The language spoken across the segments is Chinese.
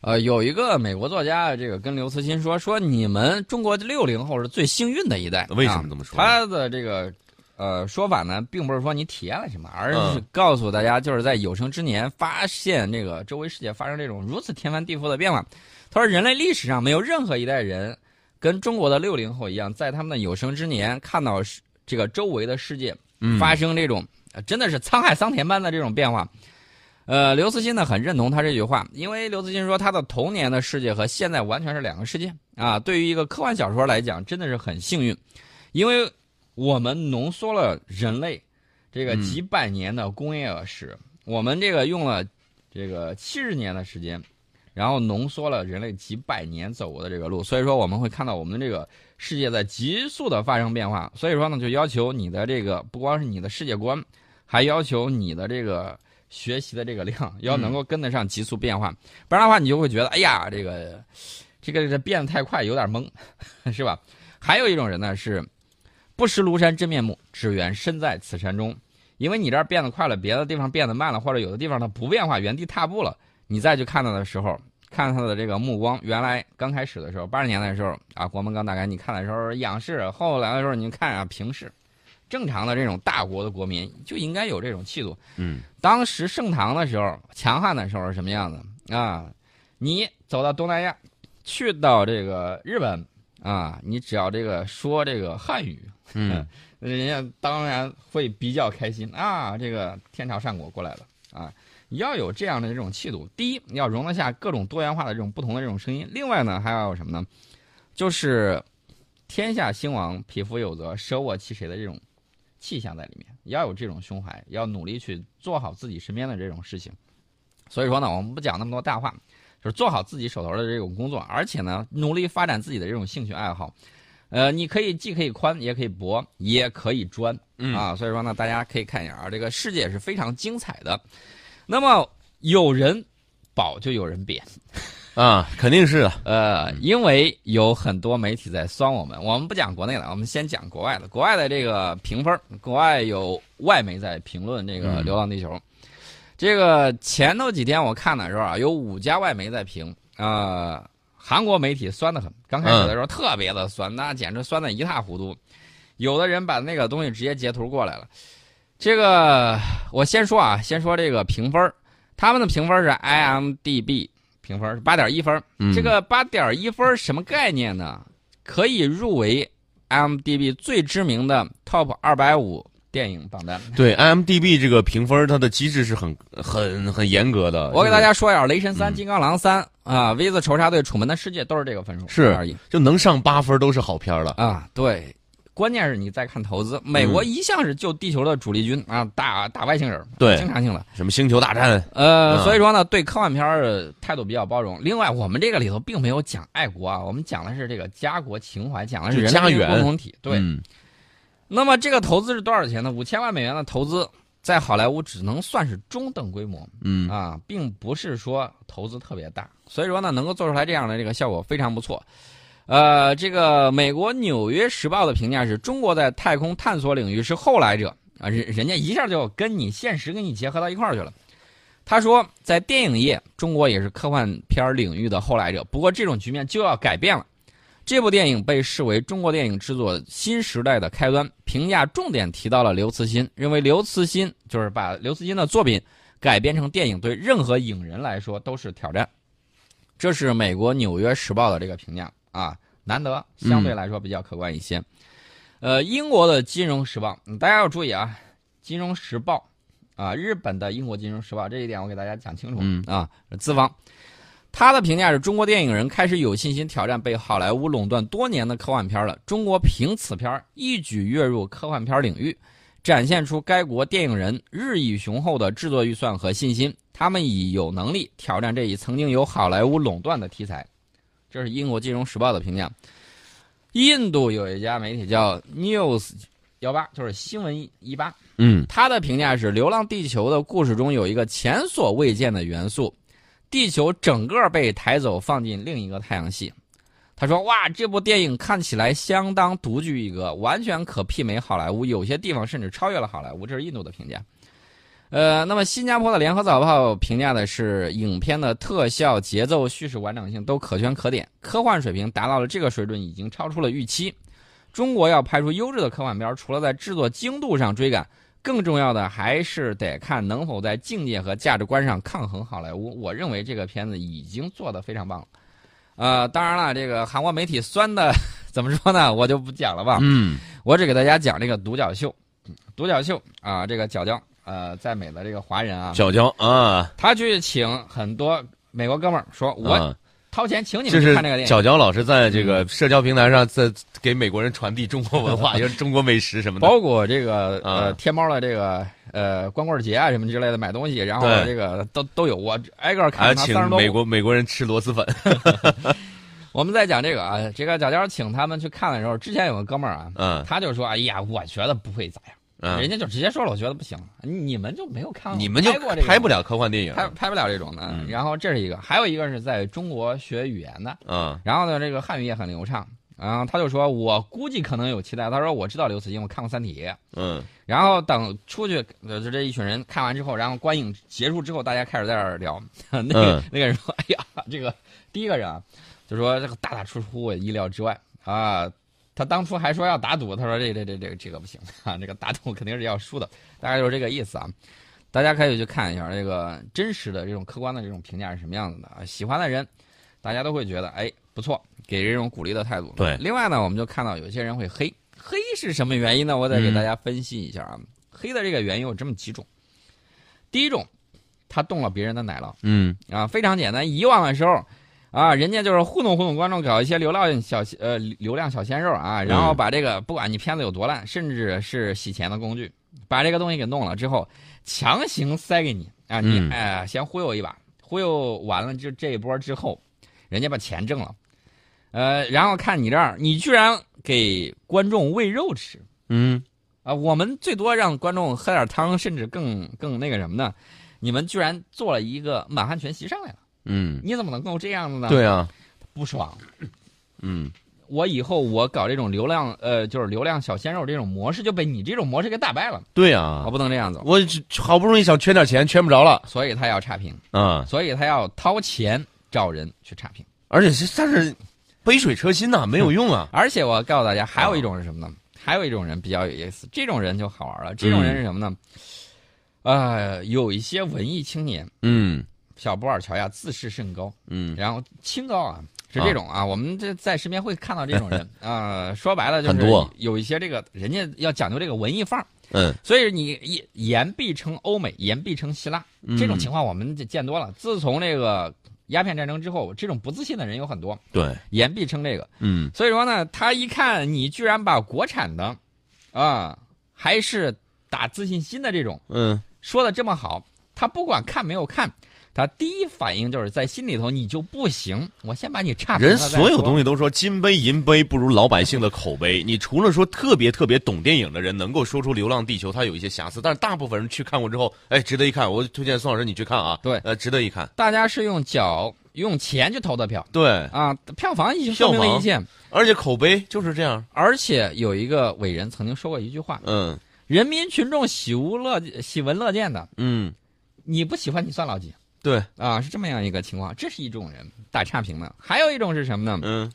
呃，有一个美国作家，这个跟刘慈欣说说，你们中国六零后是最幸运的一代。为什么这么说？他的这个呃说法呢，并不是说你体验了什么，而是告诉大家，就是在有生之年发现这个周围世界发生这种如此天翻地覆的变化。他说，人类历史上没有任何一代人跟中国的六零后一样，在他们的有生之年看到这个周围的世界发生这种。真的是沧海桑田般的这种变化，呃，刘慈欣呢很认同他这句话，因为刘慈欣说他的童年的世界和现在完全是两个世界啊。对于一个科幻小说来讲，真的是很幸运，因为我们浓缩了人类这个几百年的工业史，我们这个用了这个七十年的时间。然后浓缩了人类几百年走过的这个路，所以说我们会看到我们这个世界在急速的发生变化。所以说呢，就要求你的这个不光是你的世界观，还要求你的这个学习的这个量要能够跟得上急速变化，不然的话你就会觉得，哎呀，这个这个这变得太快，有点懵，是吧？还有一种人呢是不识庐山真面目，只缘身在此山中。因为你这儿变得快了，别的地方变得慢了，或者有的地方它不变化，原地踏步了，你再去看到的时候。看他的这个目光，原来刚开始的时候，八十年代的时候啊，国门刚打开，你看的时候仰视；后来的时候，你看啊平视。正常的这种大国的国民就应该有这种气度。嗯，当时盛唐的时候，强悍的时候是什么样子啊？你走到东南亚，去到这个日本啊，你只要这个说这个汉语，嗯，人家当然会比较开心啊，这个天朝上国过来了啊。要有这样的这种气度，第一，你要容得下各种多元化的这种不同的这种声音；另外呢，还要有什么呢？就是天下兴亡，匹夫有责，舍我其谁的这种气象在里面，要有这种胸怀，要努力去做好自己身边的这种事情。所以说呢，我们不讲那么多大话，就是做好自己手头的这种工作，而且呢，努力发展自己的这种兴趣爱好。呃，你可以既可以宽，也可以博，也可以专啊。所以说呢，大家可以看一下啊，这个世界是非常精彩的。那么有人褒就有人贬，啊，肯定是的呃，因为有很多媒体在酸我们。我们不讲国内的，我们先讲国外的。国外的这个评分，国外有外媒在评论这个《流浪地球》。这个前头几天我看的时候啊，有五家外媒在评啊，韩国媒体酸的很。刚开始的时候特别的酸，那简直酸的一塌糊涂。有的人把那个东西直接截图过来了。这个我先说啊，先说这个评分他们的评分是 IMDB 评分是八点一分这个八点一分什么概念呢？可以入围 IMDB 最知名的 Top 二百五电影榜单。对 IMDB 这个评分，它的机制是很很很严格的。我给大家说一下，《雷神三》《金刚狼三》啊，《V 字仇杀队》《楚门的世界》都是这个分数是而已，就能上八分都是好片了啊！对。关键是你再看投资，美国一向是救地球的主力军啊，打打外星人，对，经常性的什么星球大战，呃，所以说呢，对科幻片儿态度比较包容。另外，我们这个里头并没有讲爱国啊，我们讲的是这个家国情怀，讲的是家园共同体。对，那么这个投资是多少钱呢？五千万美元的投资，在好莱坞只能算是中等规模，嗯啊，并不是说投资特别大。所以说呢，能够做出来这样的这个效果非常不错。呃，这个美国《纽约时报》的评价是中国在太空探索领域是后来者啊，人人家一下就跟你现实跟你结合到一块儿去了。他说，在电影业，中国也是科幻片领域的后来者。不过，这种局面就要改变了。这部电影被视为中国电影制作新时代的开端。评价重点提到了刘慈欣，认为刘慈欣就是把刘慈欣的作品改编成电影，对任何影人来说都是挑战。这是美国《纽约时报》的这个评价。啊，难得相对来说比较客观一些。呃，英国的《金融时报》，大家要注意啊，《金融时报》啊，日本的英国《金融时报》这一点我给大家讲清楚啊。资方他的评价是中国电影人开始有信心挑战被好莱坞垄断多年的科幻片了。中国凭此片一举跃入科幻片领域，展现出该国电影人日益雄厚的制作预算和信心。他们已有能力挑战这一曾经由好莱坞垄断的题材。这是英国金融时报的评价。印度有一家媒体叫 News 幺八，就是新闻一八。嗯，他的评价是：《流浪地球》的故事中有一个前所未见的元素，地球整个被抬走，放进另一个太阳系。他说：“哇，这部电影看起来相当独具一格，完全可媲美好莱坞，有些地方甚至超越了好莱坞。”这是印度的评价。呃，那么新加坡的联合早报评价的是，影片的特效、节奏、叙事完整性都可圈可点，科幻水平达到了这个水准，已经超出了预期。中国要拍出优质的科幻片，除了在制作精度上追赶，更重要的还是得看能否在境界和价值观上抗衡好莱坞。我认为这个片子已经做得非常棒了。呃，当然了，这个韩国媒体酸的 怎么说呢？我就不讲了吧。嗯，我只给大家讲这个独角秀，独角秀啊，这个角角。呃，在美的这个华人啊，角角啊，他去请很多美国哥们儿，说我掏钱请你们去看这个电影。角角老师在这个社交平台上，在给美国人传递中国文化，就是中国美食什么的，包括这个呃天猫的这个呃光棍节啊什么之类的买东西，然后这个都都有，我挨个看。还请美国美国人吃螺蛳粉。我们在讲这个啊，这个角角请他们去看的时候，之前有个哥们儿啊，嗯，他就说，哎呀，我觉得不会咋样。人家就直接说了，我觉得不行，你们就没有看，你们就拍不了科幻电影，拍拍不了这种的。然后这是一个，还有一个是在中国学语言的，嗯，然后呢，这个汉语也很流畅。然后他就说，我估计可能有期待。他说我知道刘慈欣，我看过《三体》，嗯，然后等出去，就这一群人看完之后，然后观影结束之后，大家开始在这儿聊。那个那个人说，哎呀，这个第一个人啊，就说这个大大出乎我意料之外啊。他当初还说要打赌，他说这这这这这个不行啊，这个打赌肯定是要输的，大概就是这个意思啊。大家可以去看一下这个真实的这种客观的这种评价是什么样子的啊。喜欢的人，大家都会觉得哎不错，给这种鼓励的态度。对。另外呢，我们就看到有些人会黑，黑是什么原因呢？我得给大家分析一下啊。黑的这个原因有这么几种。第一种，他动了别人的奶酪。嗯。啊，非常简单。以往的时候。啊，人家就是糊弄糊弄观众，搞一些流量小呃流量小鲜肉啊，然后把这个不管你片子有多烂，甚至是洗钱的工具，把这个东西给弄了之后，强行塞给你啊，你哎先忽悠一把，忽悠完了就这一波之后，人家把钱挣了，呃，然后看你这儿，你居然给观众喂肉吃，嗯，啊，我们最多让观众喝点汤，甚至更更那个什么呢？你们居然做了一个满汉全席上来了。嗯，你怎么能够这样子呢？对啊，不爽。嗯，我以后我搞这种流量，呃，就是流量小鲜肉这种模式就被你这种模式给打败了。对啊，我不能这样子。我好不容易想圈点钱，圈不着了，所以他要差评。啊，所以他要掏钱找人去差评。而且是但是杯水车薪呐，没有用啊。而且我告诉大家，还有一种是什么呢？还有一种人比较有意思，这种人就好玩了。这种人是什么呢？呃，有一些文艺青年，嗯。小布尔乔亚自视甚高，嗯，然后清高啊，是这种啊，我们这在身边会看到这种人 啊。说白了就是有一些这个人家要讲究这个文艺范儿，嗯，所以你言言必称欧美，言必称希腊，这种情况我们见多了。自从这个鸦片战争之后，这种不自信的人有很多，对，言必称这个，嗯，所以说呢，他一看你居然把国产的啊，还是打自信心的这种，嗯，说的这么好，他不管看没有看。他第一反应就是在心里头，你就不行。我先把你差评人所有东西都说金杯银杯不如老百姓的口碑。你除了说特别特别懂电影的人能够说出《流浪地球》它有一些瑕疵，但是大部分人去看过之后，哎，值得一看。我推荐宋老师你去看啊。对，呃，值得一看。大家是用脚用钱去投的票。对啊，票房已经说明了一切，而且口碑就是这样。而且有一个伟人曾经说过一句话：嗯，人民群众喜无乐喜闻乐见的。嗯，你不喜欢你算老几？对啊，是这么样一个情况，这是一种人打差评的。还有一种是什么呢？嗯，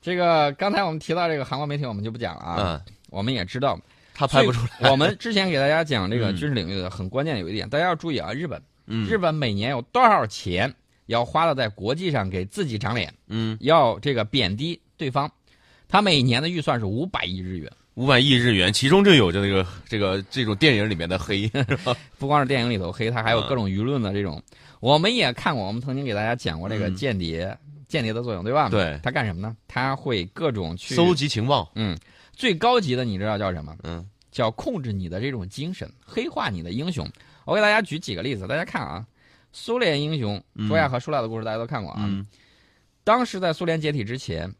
这个刚才我们提到这个韩国媒体，我们就不讲了啊。嗯，我们也知道他拍不出来。我们之前给大家讲这个 军事领域的很关键有一点，大家要注意啊，日本，嗯，日本每年有多少钱要花的在国际上给自己长脸？嗯，要这个贬低对方，他每年的预算是五百亿日元。五百亿日元，其中就有这个这个这种电影里面的黑，不光是电影里头黑，他还有各种舆论的这种。我们也看过，我们曾经给大家讲过这个间谍，间谍的作用，对吧？对。他干什么呢？他会各种去搜集情报。嗯，最高级的你知道叫什么？嗯，叫控制你的这种精神，黑化你的英雄。我给大家举几个例子，大家看啊，苏联英雄卓娅和舒拉的故事大家都看过啊。当时在苏联解体之前，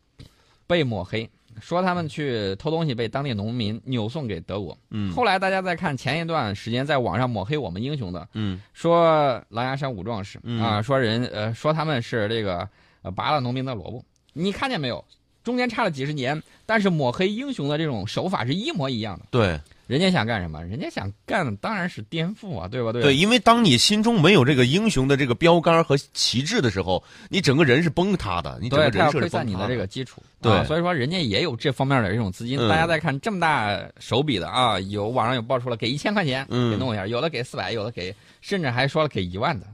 被抹黑。说他们去偷东西被当地农民扭送给德国。嗯，后来大家再看前一段时间在网上抹黑我们英雄的，嗯，说狼牙山五壮士嗯、啊，说人呃说他们是这个呃拔了农民的萝卜。你看见没有？中间差了几十年，但是抹黑英雄的这种手法是一模一样的。对人家想干什么？人家想干的当然是颠覆啊，对吧？对对，因为当你心中没有这个英雄的这个标杆和旗帜的时候，你整个人是崩塌的，你整个人设是窥散你的这崩塌的。个基础。对啊所以说人家也有这方面的这种资金。嗯大家再看这么大手笔的啊，有网上有爆出了给一千块钱嗯给弄一下，有的给四百，有的给，甚至还说了给一万的，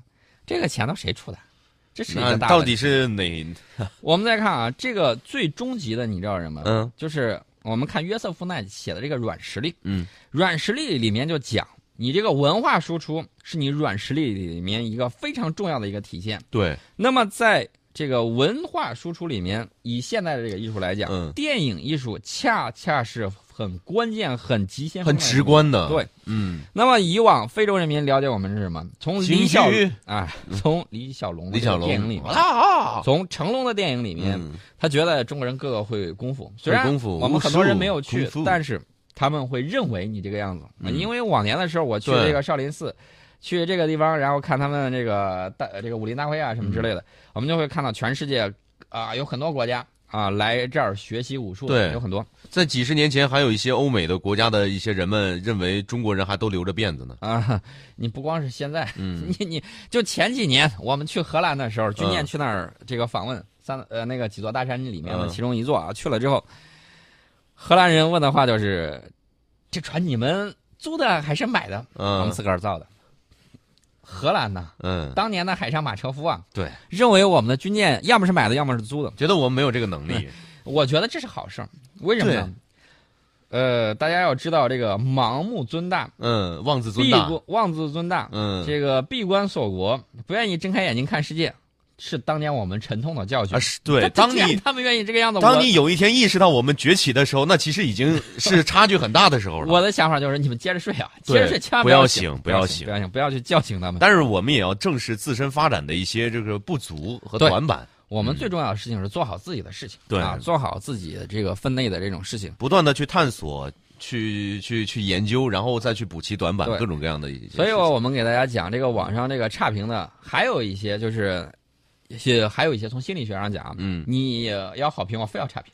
这个钱都谁出的？这是一个大到底是哪？我们再看啊，这个最终极的，你知道什么？嗯就是我们看约瑟夫奈写的这个软实力，嗯软实力里面就讲，你这个文化输出是你软实力里面一个非常重要的一个体现。对，那么在这个文化输出里面，以现在的这个艺术来讲，嗯。电影艺术恰恰是很关键、很极限、很直。观的。对，嗯，那么以往非洲人民了解我们是什么？从李小剧啊，从李小龙的这个李小龙。电影里面，啊，从成龙的电影里面，嗯。他觉得中国人个个会功夫，虽然功夫我们很多人没有去但是他们会认为你这个样子。嗯。因为往年的时候，我去对。这个少林寺，去这个地方，然后看他们这个大这个武林大会啊什么之类的，嗯我们就会看到全世界啊、有很多国家啊来这儿学习武术，对有很多在几十年前，还有一些欧美的国家的一些人们认为中国人还都留着辫子呢。啊。你不光是现在，嗯 你你就前几年我们去荷兰的时候，军舰嗯去那儿这个访问三呃那个几座大山里面的嗯其中一座啊，去了之后，荷兰人问的话就是：“这船你们租的还是买的？”我们嗯自个儿造的。荷兰呢，嗯，当年的海上马车夫啊，对，认为我们的军舰要么是买的，要么是租的。觉得我们没有这个能力。我觉得这是好事儿，为什么呢？呃，大家要知道这个盲目尊大，嗯，妄自尊闭大。关妄自尊大，嗯，这个闭关锁国，不愿意睁开眼睛看世界，是当年我们沉痛的教训啊。是对，当你他们愿意这个样子，当你有一天意识到我们崛起的时候，那其实已经是差距很大的时候了。我的想法就是，你们接着睡啊，接着睡，千万不要要醒不要醒不要醒，不要去叫醒他们。但是我们也要正视自身发展的一些这个不足和短板，我们最重要的事情是做好自己的事情，对啊，做好自己的这个分内的这种事情。不断的去探索、去去去研究，然后再去补齐短板，各种各样的一些。所以我们给大家讲这个网上这个差评的，还有一些就是，些还有一些从心理学上讲，嗯。你要好评，我非要差评，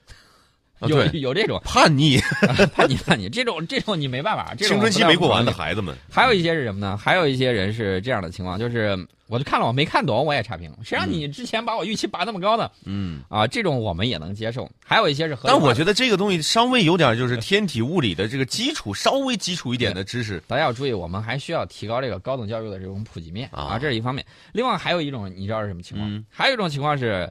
啊有有这种叛逆，叛逆叛逆，这种这种你没办法，这种青春期没过完的孩子们，还有一些是什么呢？还有一些人是这样的情况，就是我就看了我没看懂，我也差评。谁让你之前把我预期拔那么高呢？嗯。啊，这种我们也能接受。还有一些是合理的，但我觉得这个东西稍微有点就是天体物理的这个基础，稍微基础一点的知识。大家要注意，我们还需要提高这个高等教育的这种普及面啊啊，这是一方面。另外还有一种，你知道是什么情况？嗯还有一种情况是，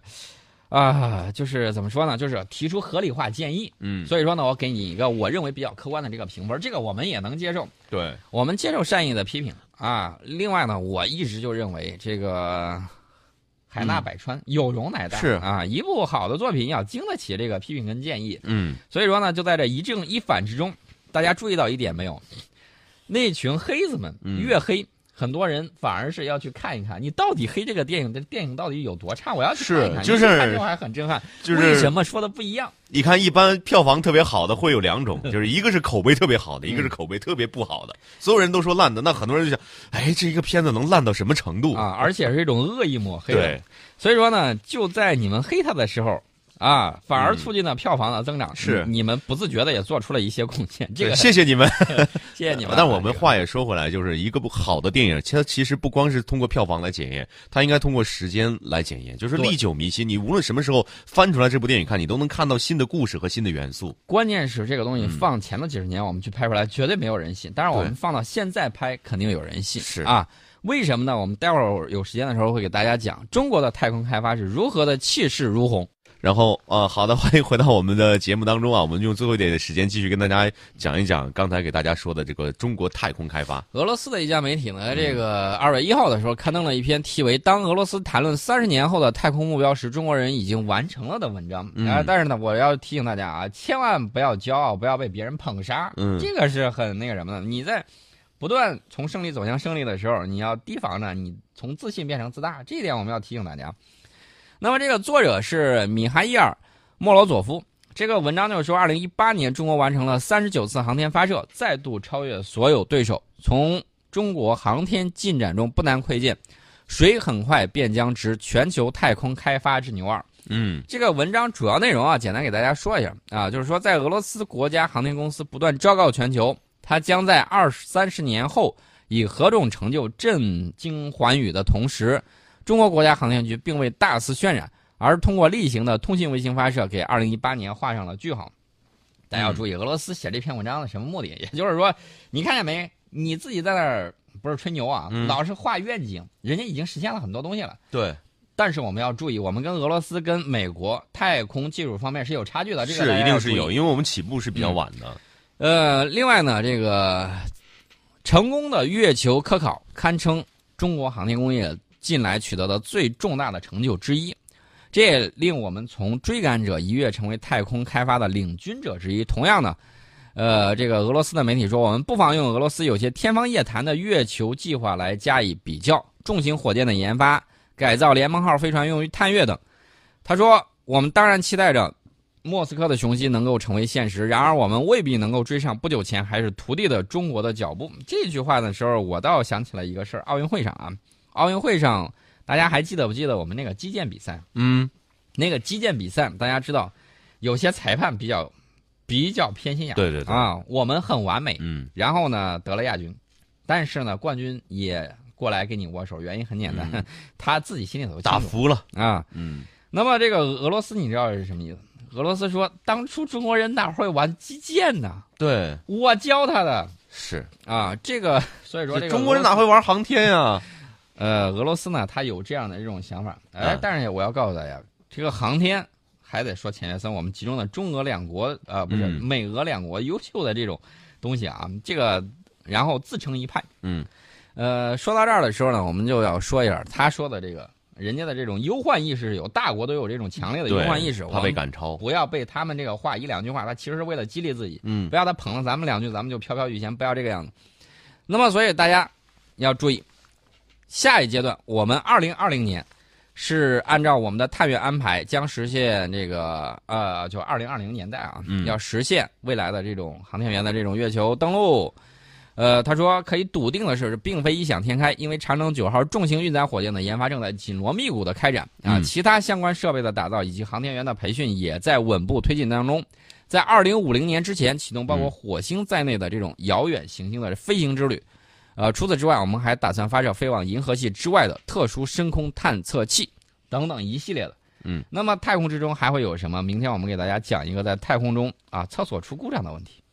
啊，就是怎么说呢？就是提出合理化建议。嗯，所以说呢，我给你一个我认为比较客观的这个评分，这个我们也能接受。对，我们接受善意的批评啊。另外呢，我一直就认为这个海纳百川，有容乃大。是啊，一部好的作品要经得起这个批评跟建议。嗯，所以说呢，就在这一正一反之中，大家注意到一点没有？那群黑子们嗯越黑。很多人反而是要去看一看，你到底黑这个电影，这电影到底有多差？我要去看一看。是就是看之后还很震撼，就是为什么说的不一样？你看，一般票房特别好的会有两种，就是一个是口碑特别好的，一个是口碑特别不好的。所有人都说烂的，那很多人就想，哎，这一个片子能烂到什么程度？啊，而且是一种恶意抹黑。对，所以说呢，就在你们黑他的时候，啊，反而促进了票房的增长。是你你们不自觉的也做出了一些贡献。这个谢谢你们。谢谢你们啊。但我们话也说回来，就是一个不好的电影，其实其实不光是通过票房来检验，它应该通过时间来检验，就是历久弥新。你无论什么时候翻出来这部电影看，你都能看到新的故事和新的元素。关键是这个东西嗯放前的几十年我们去拍出来，绝对没有人信。但是我们放到现在拍，肯定有人信。是啊。为什么呢？我们待会儿有时间的时候会给大家讲中国的太空开发是如何的气势如虹。然后，呃，好的，欢迎回到我们的节目当中啊，我们用最后一点的时间继续跟大家讲一讲刚才给大家说的这个中国太空开发。俄罗斯的一家媒体呢，嗯这个二月一号的时候刊登了一篇题为《当俄罗斯谈论三十年后的太空目标时，中国人已经完成了》的文章。嗯啊，但是呢，我要提醒大家啊，千万不要骄傲，不要被别人捧杀。嗯这个是很那个什么的。你在不断从胜利走向胜利的时候，你要提防着你从自信变成自大，这一点我们要提醒大家。那么这个作者是米哈伊尔·莫罗佐夫。这个文章就是说，二零一八年中国完成了三十九次航天发射，再度超越所有对手，从中国航天进展中不难窥见，谁很快便将值全球太空开发之牛二。嗯这个文章主要内容啊，简单给大家说一下啊，就是说，在俄罗斯国家航天公司不断昭告全球，它将在二三十年后以何种成就震惊寰宇的同时，中国国家航天局并未大肆渲染，而通过例行的通信卫星发射，给二零一八年画上了句号。大家要注意，俄罗斯写这篇文章的什么目的？也就是说，你看见没？你自己在那儿不是吹牛啊，嗯老是画愿景，人家已经实现了很多东西了。对，但是我们要注意，我们跟俄罗斯、跟美国太空技术方面是有差距的，这个是一定是有，因为我们起步是比较晚的。呃，另外呢，这个成功的月球科考堪称中国航天工业近来取得的最重大的成就之一，这也令我们从追赶者一跃成为太空开发的领军者之一。同样呢，呃，这个俄罗斯的媒体说，我们不妨用俄罗斯有些天方夜谭的月球计划来加以比较，重型火箭的研发、改造联盟号飞船用于探月等。他说，我们当然期待着莫斯科的雄心能够成为现实，然而我们未必能够追上不久前还是徒弟的中国的脚步。这句话的时候，我倒想起了一个事儿：奥运会上啊，奥运会上大家还记得不记得我们那个击剑比赛？嗯，那个击剑比赛，大家知道，有些裁判比较比较偏心眼儿，对对对啊，我们很完美，嗯然后呢得了亚军，但是呢冠军也过来跟你握手，原因很简单，嗯 他自己心里头打服了。啊。嗯，那么这个俄罗斯你知道是什么意思？俄罗斯说，当初中国人哪会玩击剑呢？对，我教他的是。啊，这个所以说这个中国人哪会玩航天呀？呃，俄罗斯呢，他有这样的这种想法，哎，嗯但是我要告诉大家，这个航天还得说钱学森，我们集中的中俄两国，呃，不是、嗯美俄两国优秀的这种东西啊，这个然后自成一派。嗯呃，说到这儿的时候呢，我们就要说一下他说的这个人家的这种忧患意识，有大国都有这种强烈的忧患意识，怕我们被赶超。不要被他们这个话一两句话，他其实是为了激励自己，嗯不要他捧了咱们两句，咱们就飘飘欲仙，不要这个样子。那么，所以大家要注意，下一阶段我们二零二零年是按照我们的探月安排，将实现这个呃，就二零二零年代啊，嗯要实现未来的这种航天员的这种月球登陆。呃，他说可以笃定的是，并非异想天开，因为长征九号重型运载火箭的研发正在紧锣密鼓的开展啊，嗯其他相关设备的打造以及航天员的培训也在稳步推进当中。在二零五零年之前启动包括嗯火星在内的这种遥远行星的飞行之旅。呃，除此之外，我们还打算发射飞往银河系之外的特殊深空探测器等等一系列的。嗯，那么太空之中还会有什么？明天我们给大家讲一个在太空中啊厕所出故障的问题。